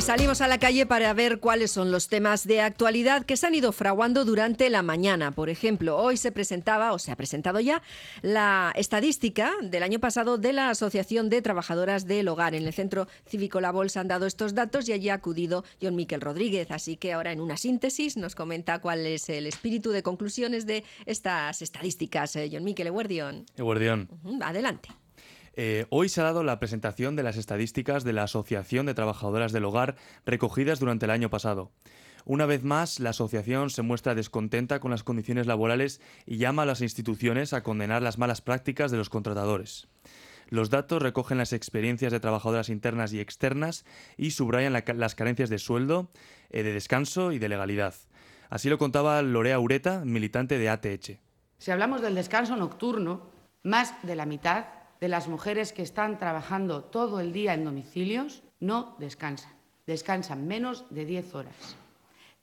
Salimos a la calle para ver cuáles son los temas de actualidad que se han ido fraguando durante la mañana. Por ejemplo, hoy se presentaba, o se ha presentado ya, la estadística del año pasado de la Asociación de Trabajadoras del Hogar. En el Centro Cívico La Bolsa han dado estos datos y allí ha acudido John Miquel Rodríguez. Así que ahora, en una síntesis, nos comenta cuál es el espíritu de conclusiones de estas estadísticas. Eh, John Miquel Eguardión. Eguardión. Adelante. Eh, hoy se ha dado la presentación de las estadísticas de la Asociación de Trabajadoras del Hogar recogidas durante el año pasado. Una vez más, la asociación se muestra descontenta con las condiciones laborales y llama a las instituciones a condenar las malas prácticas de los contratadores. Los datos recogen las experiencias de trabajadoras internas y externas y subrayan las carencias de sueldo, eh, de descanso y de legalidad. Así lo contaba Lorea Ureta, militante de ATH. Si hablamos del descanso nocturno, más de la mitad de las mujeres que están trabajando todo el día en domicilios no descansan, descansan menos de 10 horas.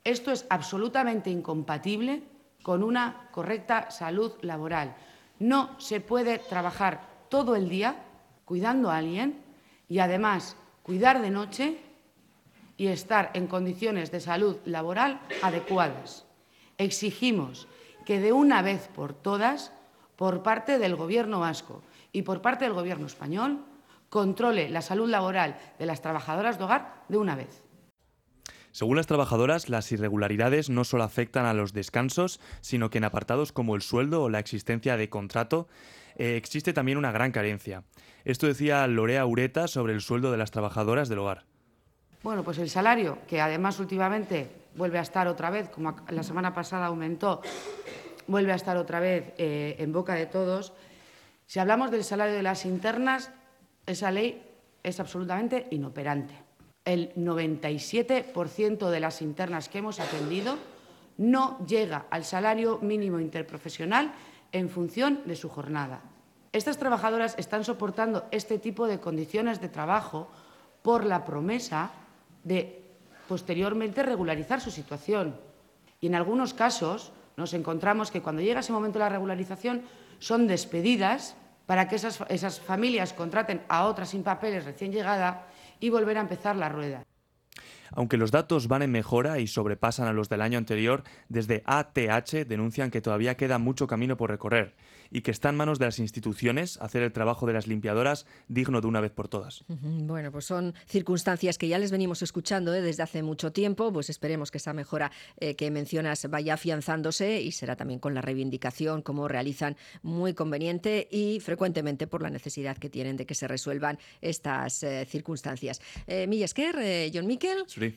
Esto es absolutamente incompatible con una correcta salud laboral. No se puede trabajar todo el día cuidando a alguien y además cuidar de noche y estar en condiciones de salud laboral adecuadas. Exigimos que de una vez por todas, por parte del Gobierno vasco y por parte del Gobierno español controle la salud laboral de las trabajadoras de hogar de una vez. Según las trabajadoras, las irregularidades no solo afectan a los descansos, sino que en apartados como el sueldo o la existencia de contrato eh, existe también una gran carencia. Esto decía Lorea Ureta sobre el sueldo de las trabajadoras del hogar. Bueno, pues el salario, que además últimamente vuelve a estar otra vez, como la semana pasada aumentó, vuelve a estar otra vez eh, en boca de todos, si hablamos del salario de las internas, esa ley es absolutamente inoperante. El 97% de las internas que hemos atendido no llega al salario mínimo interprofesional en función de su jornada. Estas trabajadoras están soportando este tipo de condiciones de trabajo por la promesa de posteriormente regularizar su situación. Y en algunos casos nos encontramos que cuando llega ese momento de la regularización son despedidas para que esas, esas familias contraten a otras sin papeles recién llegada y volver a empezar la rueda. Aunque los datos van en mejora y sobrepasan a los del año anterior, desde ATH denuncian que todavía queda mucho camino por recorrer y que está en manos de las instituciones hacer el trabajo de las limpiadoras digno de una vez por todas. Bueno, pues son circunstancias que ya les venimos escuchando ¿eh? desde hace mucho tiempo, pues esperemos que esa mejora eh, que mencionas vaya afianzándose y será también con la reivindicación, como realizan muy conveniente y frecuentemente por la necesidad que tienen de que se resuelvan estas eh, circunstancias. Millesker, John Miquel. yesterday.